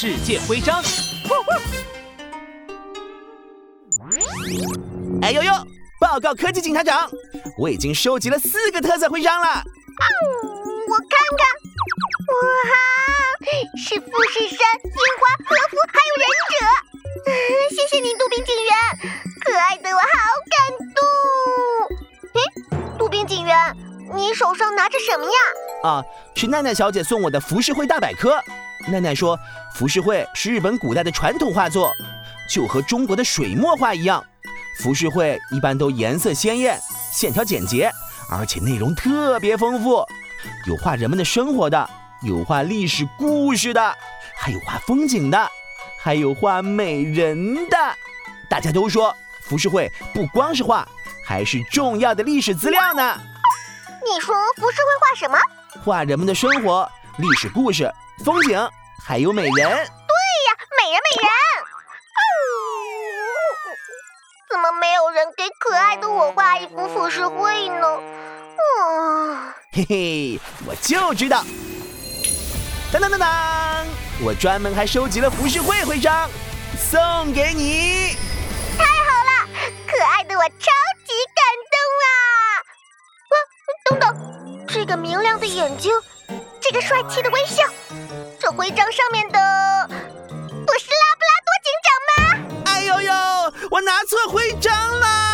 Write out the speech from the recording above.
世界徽章。哎呦呦！报告科技警察长，我已经收集了四个特色徽章了。我看看，哇，是富士山、樱花、和服，还有忍者。谢谢你，杜宾警员，可爱的我好感动。哎，杜宾警员，你手上拿着什么呀？啊，是奈奈小姐送我的浮世绘大百科。奈奈说，浮世绘是日本古代的传统画作，就和中国的水墨画一样。浮世绘一般都颜色鲜艳，线条简洁，而且内容特别丰富，有画人们的生活的，有画历史故事的，还有画风景的，还有画美人的。大家都说浮世绘不光是画，还是重要的历史资料呢。你说浮世绘画什么？画人们的生活、历史故事、风景，还有美人。对呀，美人，美人。怎么没有人给可爱的我画一幅浮世绘呢？啊，嘿嘿，我就知道！当当当当，我专门还收集了浮世绘徽章，送给你！太好了，可爱的我超级感动啊！啊，等等，这个明亮的眼睛，这个帅气的微笑。这徽章上面的不是拉布拉多警长吗？哎呦呦，我拿错徽章了。